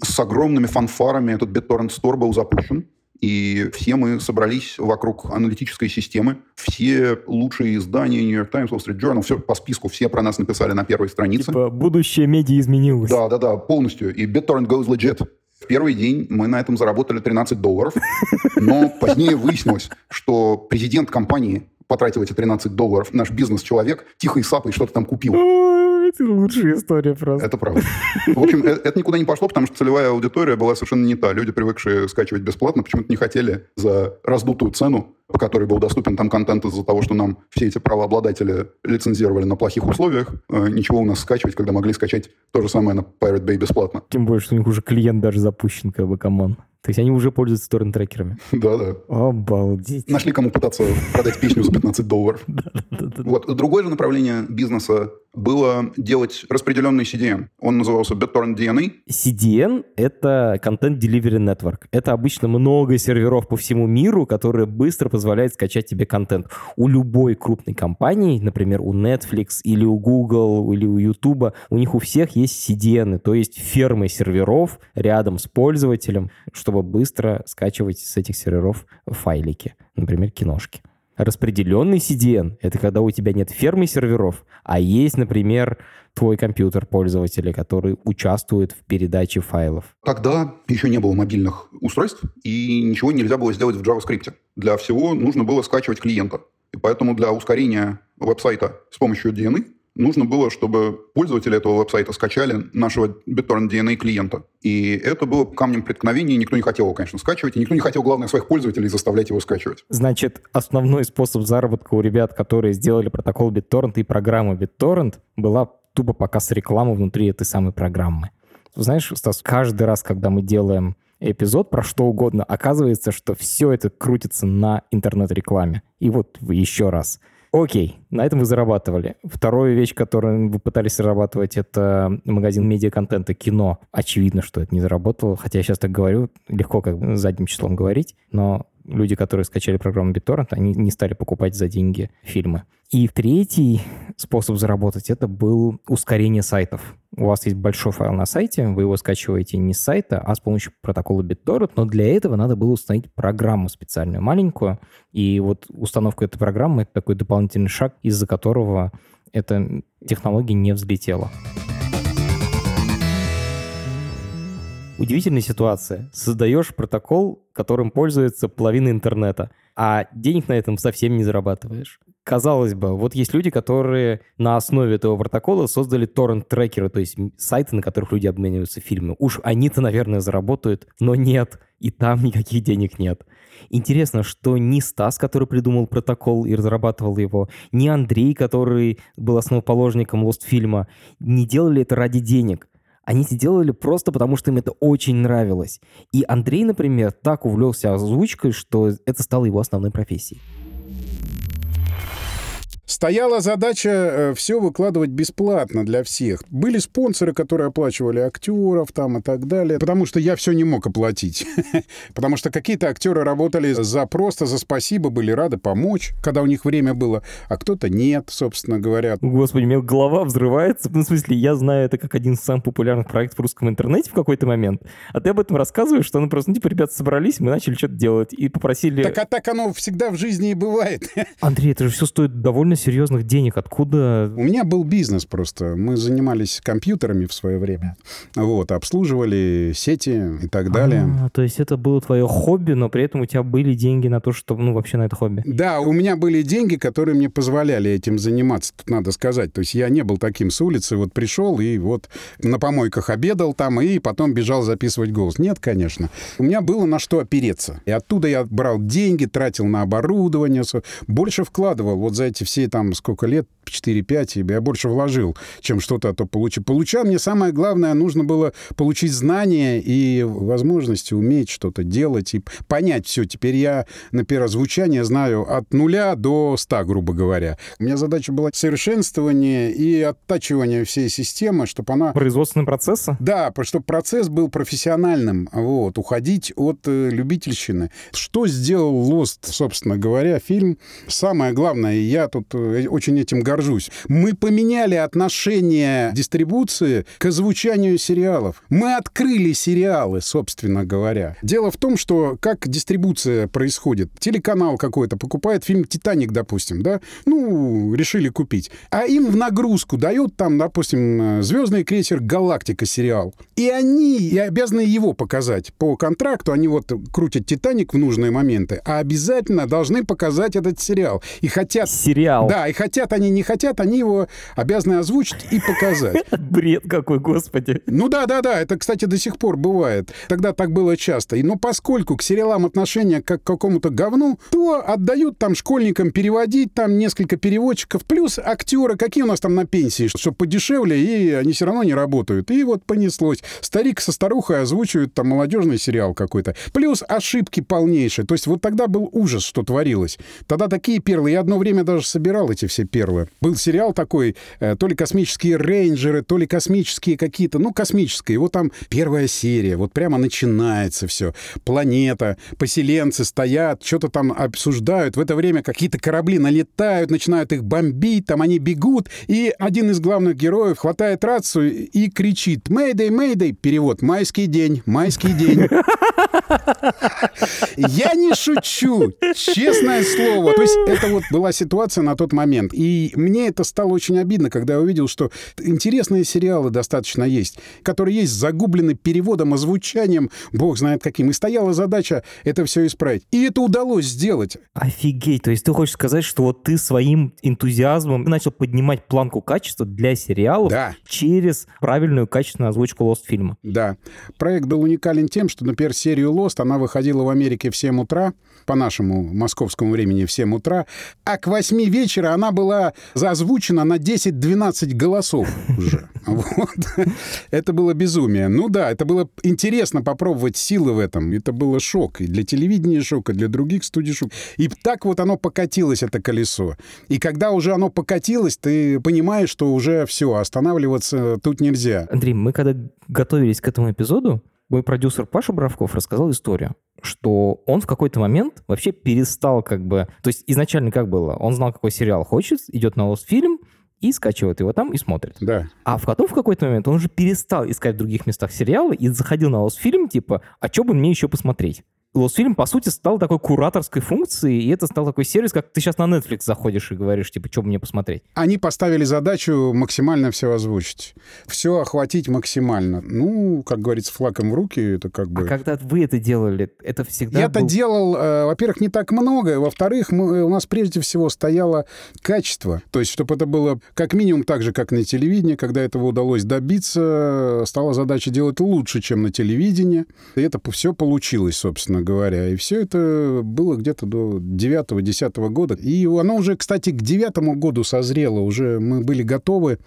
С огромными фанфарами этот BitTorrent Store был запущен. И все мы собрались вокруг аналитической системы. Все лучшие издания New York Times, Wall Street Journal, все по списку, все про нас написали на первой странице. Типа, будущее медиа изменилось. Да, да, да, полностью. И BitTorrent goes legit. В первый день мы на этом заработали 13 долларов, но позднее выяснилось, что президент компании потратил эти 13 долларов, наш бизнес-человек тихо и сапой что-то там купил. Это лучшая история просто. Это правда. В общем, э, это никуда не пошло, потому что целевая аудитория была совершенно не та. Люди, привыкшие скачивать бесплатно, почему-то не хотели за раздутую цену, по которой был доступен там контент из-за того, что нам все эти правообладатели лицензировали на плохих условиях, э, ничего у нас скачивать, когда могли скачать то же самое на Pirate Bay бесплатно. Тем более, что у них уже клиент даже запущен, как бы, come on. То есть они уже пользуются торрент-трекерами. [laughs] Да-да. Обалдеть. Нашли кому пытаться продать песню за 15 долларов. [laughs] Вот. Другое же направление бизнеса было делать распределенный CDN. Он назывался BitTorrent DNA. CDN — это Content Delivery Network. Это обычно много серверов по всему миру, которые быстро позволяют скачать тебе контент. У любой крупной компании, например, у Netflix или у Google или у YouTube, у них у всех есть CDN, то есть фермы серверов рядом с пользователем, чтобы быстро скачивать с этих серверов файлики, например, киношки. Распределенный CDN — это когда у тебя нет фермы серверов, а есть, например, твой компьютер пользователя, который участвует в передаче файлов. Тогда еще не было мобильных устройств, и ничего нельзя было сделать в JavaScript. Для всего нужно было скачивать клиента. И поэтому для ускорения веб-сайта с помощью DNA нужно было, чтобы пользователи этого веб-сайта скачали нашего BitTorrent DNA клиента. И это было камнем преткновения, никто не хотел его, конечно, скачивать, и никто не хотел, главное, своих пользователей заставлять его скачивать. Значит, основной способ заработка у ребят, которые сделали протокол BitTorrent и программу BitTorrent, была тупо показ рекламы внутри этой самой программы. Знаешь, Стас, каждый раз, когда мы делаем эпизод про что угодно, оказывается, что все это крутится на интернет-рекламе. И вот еще раз — Окей, на этом вы зарабатывали. Вторая вещь, которую вы пытались зарабатывать, это магазин медиа-контента кино. Очевидно, что это не заработало, хотя я сейчас так говорю, легко как бы задним числом говорить, но люди, которые скачали программу BitTorrent, они не стали покупать за деньги фильмы. И третий способ заработать это был ускорение сайтов. У вас есть большой файл на сайте, вы его скачиваете не с сайта, а с помощью протокола BitTorrent, но для этого надо было установить программу специальную, маленькую. И вот установка этой программы — это такой дополнительный шаг, из-за которого эта технология не взлетела. Удивительная ситуация. Создаешь протокол, которым пользуется половина интернета, а денег на этом совсем не зарабатываешь. Казалось бы, вот есть люди, которые на основе этого протокола создали торрент-трекеры, то есть сайты, на которых люди обмениваются фильмами. Уж они-то, наверное, заработают, но нет, и там никаких денег нет. Интересно, что ни Стас, который придумал протокол и разрабатывал его, ни Андрей, который был основоположником Lost фильма, не делали это ради денег. Они это делали просто потому, что им это очень нравилось. И Андрей, например, так увлекся озвучкой, что это стало его основной профессией. Стояла задача э, все выкладывать бесплатно для всех. Были спонсоры, которые оплачивали актеров там и так далее, потому что я все не мог оплатить. [laughs] потому что какие-то актеры работали за просто, за спасибо, были рады помочь, когда у них время было, а кто-то нет, собственно говоря. Господи, у меня голова взрывается. Ну, в смысле, я знаю это как один из самых популярных проектов в русском интернете в какой-то момент, а ты об этом рассказываешь, что ну просто, ну, типа, ребята собрались, мы начали что-то делать и попросили... Так а так оно всегда в жизни и бывает. [laughs] Андрей, это же все стоит довольно серьезных денег. Откуда? У меня был бизнес просто. Мы занимались компьютерами в свое время. Вот, обслуживали сети и так далее. А, то есть это было твое хобби, но при этом у тебя были деньги на то, чтобы, ну, вообще на это хобби? Да, у меня были деньги, которые мне позволяли этим заниматься, тут надо сказать. То есть я не был таким с улицы, вот пришел и вот на помойках обедал там и потом бежал записывать голос. Нет, конечно. У меня было на что опереться. И оттуда я брал деньги, тратил на оборудование, больше вкладывал вот за эти все там сколько лет, 4-5, я больше вложил, чем что-то а то получил. Получал мне самое главное, нужно было получить знания и возможности уметь что-то делать и понять все. Теперь я на первое звучание знаю от нуля до ста, грубо говоря. У меня задача была совершенствование и оттачивание всей системы, чтобы она... Производственный процесс? Да, чтобы процесс был профессиональным. Вот, уходить от э, любительщины. Что сделал Lost, собственно говоря, фильм? Самое главное, я тут э, очень этим горжусь, горжусь. Мы поменяли отношение дистрибуции к озвучанию сериалов. Мы открыли сериалы, собственно говоря. Дело в том, что как дистрибуция происходит. Телеканал какой-то покупает фильм «Титаник», допустим, да? Ну, решили купить. А им в нагрузку дают там, допустим, «Звездный крейсер Галактика» сериал. И они и обязаны его показать. По контракту они вот крутят «Титаник» в нужные моменты, а обязательно должны показать этот сериал. И хотят... Сериал. Да, и хотят они, не хотят, они его обязаны озвучить и показать. [laughs] Бред какой, господи. Ну да, да, да, это, кстати, до сих пор бывает. Тогда так было часто. Но поскольку к сериалам отношение как к какому-то говну, то отдают там школьникам переводить, там несколько переводчиков, плюс актеры, какие у нас там на пенсии, чтобы подешевле, и они все равно не работают. И вот понеслось. Старик со старухой озвучивают там молодежный сериал какой-то. Плюс ошибки полнейшие. То есть вот тогда был ужас, что творилось. Тогда такие перлы. Я одно время даже собирал эти все перлы. Был сериал такой, э, то ли космические рейнджеры, то ли космические какие-то, ну, космические. Вот там первая серия, вот прямо начинается все. Планета, поселенцы стоят, что-то там обсуждают. В это время какие-то корабли налетают, начинают их бомбить, там они бегут, и один из главных героев хватает рацию и кричит «Мэйдэй, мэйдэй!» Перевод «Майский день, майский день». Я не шучу, честное слово. То есть это вот была ситуация на тот момент. И мне это стало очень обидно, когда я увидел, что интересные сериалы достаточно есть, которые есть загублены переводом, озвучанием, бог знает каким. И стояла задача это все исправить. И это удалось сделать. Офигеть, то есть ты хочешь сказать, что вот ты своим энтузиазмом начал поднимать планку качества для сериалов Да. через правильную качественную озвучку Lost фильма. Да. Проект был уникален тем, что, например, серию Lost, она выходила в Америке в 7 утра, по нашему московскому времени в 7 утра, а к 8 вечера она была заозвучена на 10-12 голосов уже. [laughs] Вот. Это было безумие. Ну да, это было интересно попробовать силы в этом. Это было шок. И для телевидения шок, и для других студий шок. И так вот оно покатилось, это колесо. И когда уже оно покатилось, ты понимаешь, что уже все, останавливаться тут нельзя. Андрей, мы когда готовились к этому эпизоду, мой продюсер Паша Бравков рассказал историю, что он в какой-то момент вообще перестал как бы... То есть изначально как было? Он знал, какой сериал хочет, идет на Lost фильм и скачивает его там и смотрит. Да. А потом в какой-то момент он уже перестал искать в других местах сериалы и заходил на Lost фильм, типа, а что бы мне еще посмотреть? Фильм, по сути, стал такой кураторской функцией, и это стал такой сервис, как ты сейчас на Netflix заходишь и говоришь, типа, что мне посмотреть. Они поставили задачу максимально все озвучить. Все охватить максимально. Ну, как говорится, флаком в руки, это как бы... А когда вы это делали, это всегда Я-то был- делал, э, во-первых, не так много, во-вторых, мы- у нас прежде всего стояло качество. То есть, чтобы это было как минимум так же, как на телевидении. Когда этого удалось добиться, стала задача делать лучше, чем на телевидении. И это все получилось, собственно говоря. И все это было где-то до 9-10 года. И оно уже, кстати, к девятому году созрело. Уже мы были готовы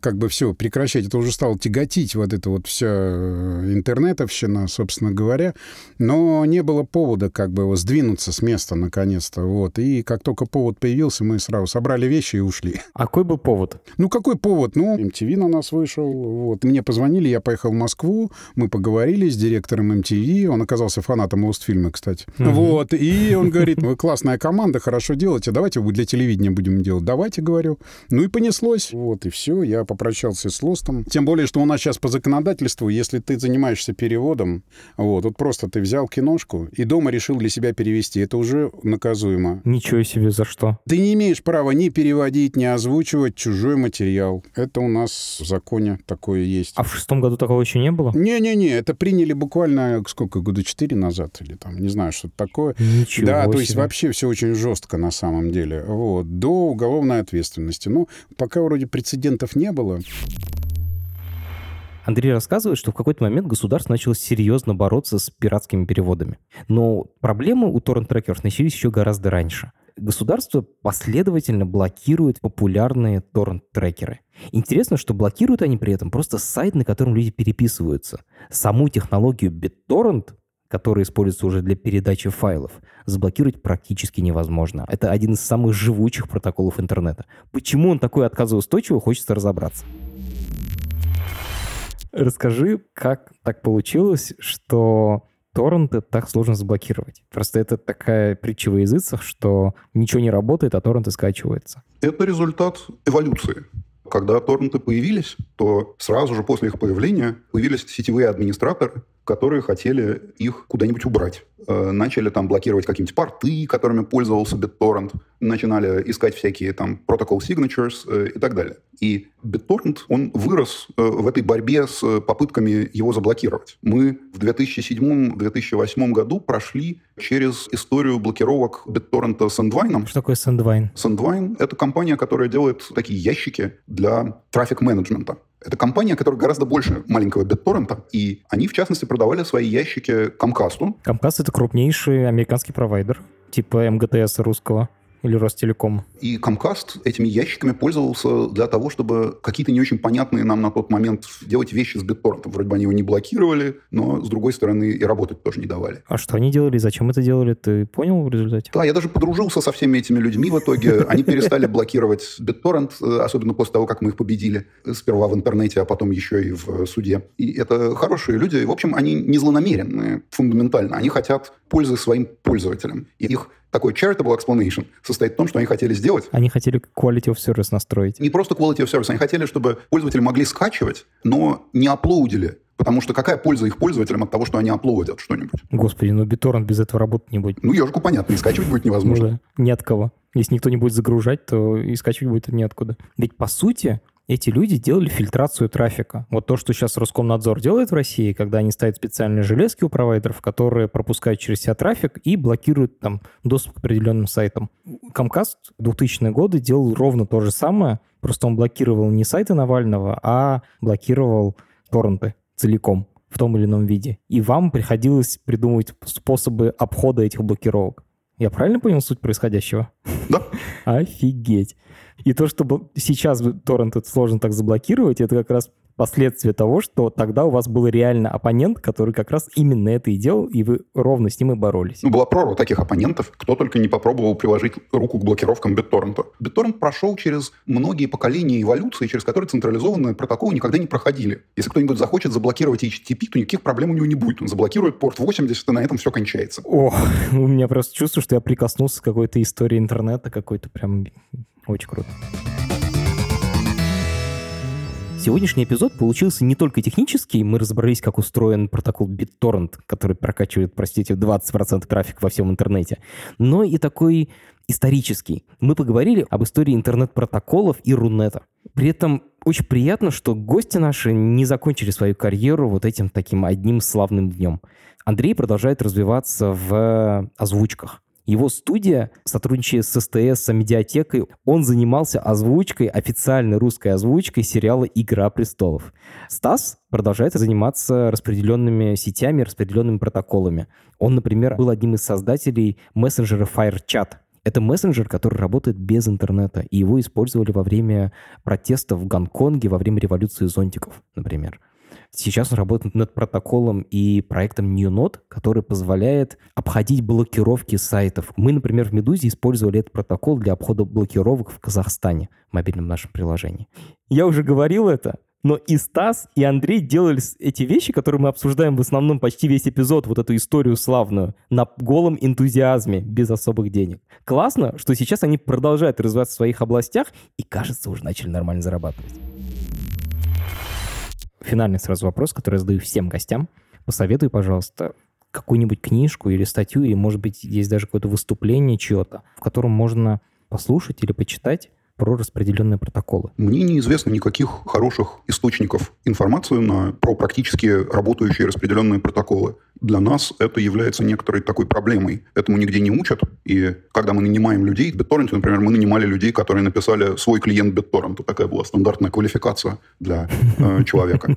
как бы все прекращать. Это уже стало тяготить вот это вот вся э, интернетовщина, собственно говоря. Но не было повода как бы сдвинуться с места наконец-то. Вот. И как только повод появился, мы сразу собрали вещи и ушли. А какой был повод? Ну, какой повод? Ну, MTV на нас вышел. Вот. Мне позвонили, я поехал в Москву, мы поговорили с директором MTV. Он оказался фанатом Лостфильма, кстати. Вот. И он говорит, вы классная команда, хорошо делаете, давайте вы для телевидения будем делать. Давайте, говорю. Ну и понеслось. Вот, и все. Я попрощался с Лостом. Тем более, что у нас сейчас по законодательству, если ты занимаешься переводом, вот, вот просто ты взял киношку и дома решил для себя перевести, это уже наказуемо. Ничего себе, за что? Ты не имеешь права ни переводить, ни озвучивать чужой материал. Это у нас в законе такое есть. А в шестом году такого еще не было? Не-не-не, это приняли буквально сколько, года четыре назад или там, не знаю, что-то такое. Ничего да, то есть себе. вообще все очень жестко на самом деле. Вот, до уголовной ответственности. Ну, пока вроде прецедентов не было. Андрей рассказывает, что в какой-то момент государство начало серьезно бороться с пиратскими переводами. Но проблемы у торрент-трекеров начались еще гораздо раньше. Государство последовательно блокирует популярные торрент-трекеры. Интересно, что блокируют они при этом просто сайт, на котором люди переписываются. Саму технологию BitTorrent, которая используется уже для передачи файлов, заблокировать практически невозможно. Это один из самых живучих протоколов интернета. Почему он такой отказоустойчивый, хочется разобраться. Расскажи, как так получилось, что торренты так сложно заблокировать? Просто это такая притча во языцах, что ничего не работает, а торренты скачиваются. Это результат эволюции. Когда торренты появились, то сразу же после их появления появились сетевые администраторы, которые хотели их куда-нибудь убрать. Э, начали там блокировать какие-нибудь порты, которыми пользовался BitTorrent, начинали искать всякие там protocol signatures э, и так далее. И BitTorrent, он вырос э, в этой борьбе с попытками его заблокировать. Мы в 2007-2008 году прошли через историю блокировок BitTorrent Sandvine. Что такое Sandvine? Sandvine — это компания, которая делает такие ящики для трафик-менеджмента. Это компания, которая гораздо больше маленького BitTorrent, и они, в частности, продавали свои ящики Comcast. Comcast — это крупнейший американский провайдер, типа МГТС русского или Ростелеком. И Comcast этими ящиками пользовался для того, чтобы какие-то не очень понятные нам на тот момент делать вещи с BitTorrent. Вроде бы они его не блокировали, но, с другой стороны, и работать тоже не давали. А что они делали? Зачем это делали? Ты понял в результате? Да, я даже подружился со всеми этими людьми в итоге. Они перестали блокировать BitTorrent, э, особенно после того, как мы их победили. Сперва в интернете, а потом еще и в суде. И это хорошие люди. В общем, они не злонамеренные фундаментально. Они хотят пользы своим пользователям. И их такой charitable explanation состоит в том, что они хотели сделать. Они хотели quality of service настроить. Не просто quality of service, они хотели, чтобы пользователи могли скачивать, но не аплоудили. Потому что какая польза их пользователям от того, что они аплодят что-нибудь? Господи, ну BitTorrent без этого работать не будет. Ну, ежику понятно, и скачивать будет невозможно. Ну, да. Ни от кого. Если никто не будет загружать, то и скачивать будет неоткуда. Ведь, по сути, эти люди делали фильтрацию трафика. Вот то, что сейчас Роскомнадзор делает в России, когда они ставят специальные железки у провайдеров, которые пропускают через себя трафик и блокируют там доступ к определенным сайтам. Comcast в 2000-е годы делал ровно то же самое, просто он блокировал не сайты Навального, а блокировал торренты целиком в том или ином виде. И вам приходилось придумывать способы обхода этих блокировок. Я правильно понял суть происходящего? Да. [laughs] Офигеть. И то, что сейчас торрент сложно так заблокировать, это как раз последствия того, что тогда у вас был реально оппонент, который как раз именно это и делал, и вы ровно с ним и боролись. Ну, была прорва таких оппонентов. Кто только не попробовал приложить руку к блокировкам BitTorrent. BitTorrent прошел через многие поколения эволюции, через которые централизованные протоколы никогда не проходили. Если кто-нибудь захочет заблокировать HTTP, то никаких проблем у него не будет. Он заблокирует порт 80, и на этом все кончается. О, [laughs] у меня просто чувство, что я прикоснулся к какой-то истории интернета, какой-то прям очень круто. Сегодняшний эпизод получился не только технический, мы разобрались, как устроен протокол BitTorrent, который прокачивает, простите, 20% трафика во всем интернете, но и такой исторический. Мы поговорили об истории интернет-протоколов и Рунета. При этом очень приятно, что гости наши не закончили свою карьеру вот этим таким одним славным днем. Андрей продолжает развиваться в озвучках. Его студия, сотрудничая с СТС, с медиатекой, он занимался озвучкой, официальной русской озвучкой сериала «Игра престолов». Стас продолжает заниматься распределенными сетями, распределенными протоколами. Он, например, был одним из создателей мессенджера FireChat. Это мессенджер, который работает без интернета, и его использовали во время протестов в Гонконге, во время революции зонтиков, например. Сейчас он работает над протоколом и проектом NewNode, который позволяет обходить блокировки сайтов. Мы, например, в «Медузе» использовали этот протокол для обхода блокировок в Казахстане, в мобильном нашем приложении. Я уже говорил это, но и Стас, и Андрей делали эти вещи, которые мы обсуждаем в основном почти весь эпизод, вот эту историю славную, на голом энтузиазме, без особых денег. Классно, что сейчас они продолжают развиваться в своих областях и, кажется, уже начали нормально зарабатывать финальный сразу вопрос, который я задаю всем гостям. Посоветуй, пожалуйста, какую-нибудь книжку или статью, или, может быть, есть даже какое-то выступление чье-то, в котором можно послушать или почитать про распределенные протоколы. Мне неизвестно никаких хороших источников информации на, про практически работающие распределенные протоколы. Для нас это является некоторой такой проблемой. Этому нигде не учат. И когда мы нанимаем людей, в BitTorrent, например, мы нанимали людей, которые написали свой клиент BitTorrent. Такая была стандартная квалификация для э, [laughs] человека.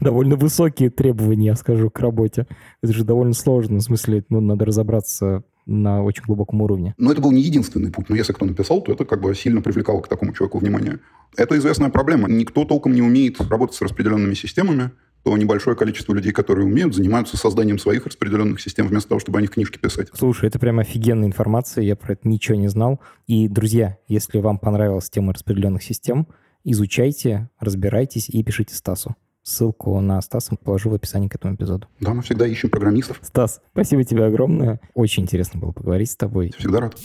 Довольно высокие требования, я скажу, к работе. Это же довольно сложно. В смысле, ну, надо разобраться на очень глубоком уровне. Но это был не единственный путь. Но если кто написал, то это как бы сильно привлекало к такому человеку внимание. Это известная проблема. Никто толком не умеет работать с распределенными системами то небольшое количество людей, которые умеют, занимаются созданием своих распределенных систем вместо того, чтобы о них книжки писать. Слушай, это прям офигенная информация, я про это ничего не знал. И, друзья, если вам понравилась тема распределенных систем, изучайте, разбирайтесь и пишите Стасу. Ссылку на Стаса положу в описании к этому эпизоду. Да, мы всегда ищем программистов. Стас, спасибо тебе огромное. Очень интересно было поговорить с тобой. Всегда рад.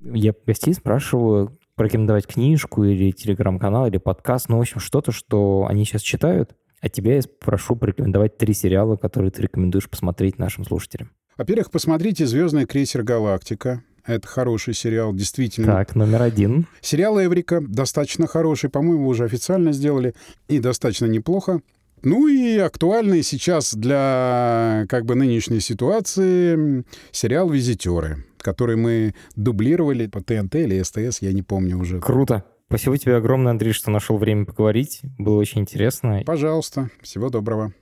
Я гостей спрашиваю порекомендовать книжку или телеграм-канал, или подкаст, ну, в общем, что-то, что они сейчас читают, а тебя я прошу порекомендовать три сериала, которые ты рекомендуешь посмотреть нашим слушателям. Во-первых, посмотрите «Звездный крейсер Галактика». Это хороший сериал, действительно. Так, номер один. Сериал «Эврика» достаточно хороший, по-моему, уже официально сделали, и достаточно неплохо. Ну и актуальный сейчас для как бы нынешней ситуации сериал «Визитеры», который мы дублировали по ТНТ или СТС, я не помню уже. Круто. Спасибо тебе огромное, Андрей, что нашел время поговорить. Было очень интересно. Пожалуйста. Всего доброго.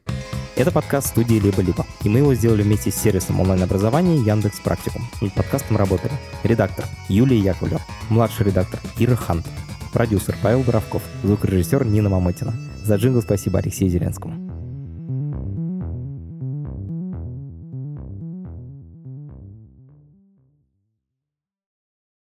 Это подкаст студии «Либо-либо», и мы его сделали вместе с сервисом онлайн-образования Яндекс Практикум. Над подкастом работали редактор Юлия Яковлев, младший редактор Ира Хант, продюсер Павел Боровков, звукорежиссер Нина Мамотина. За джингл спасибо Алексею Зеленскому.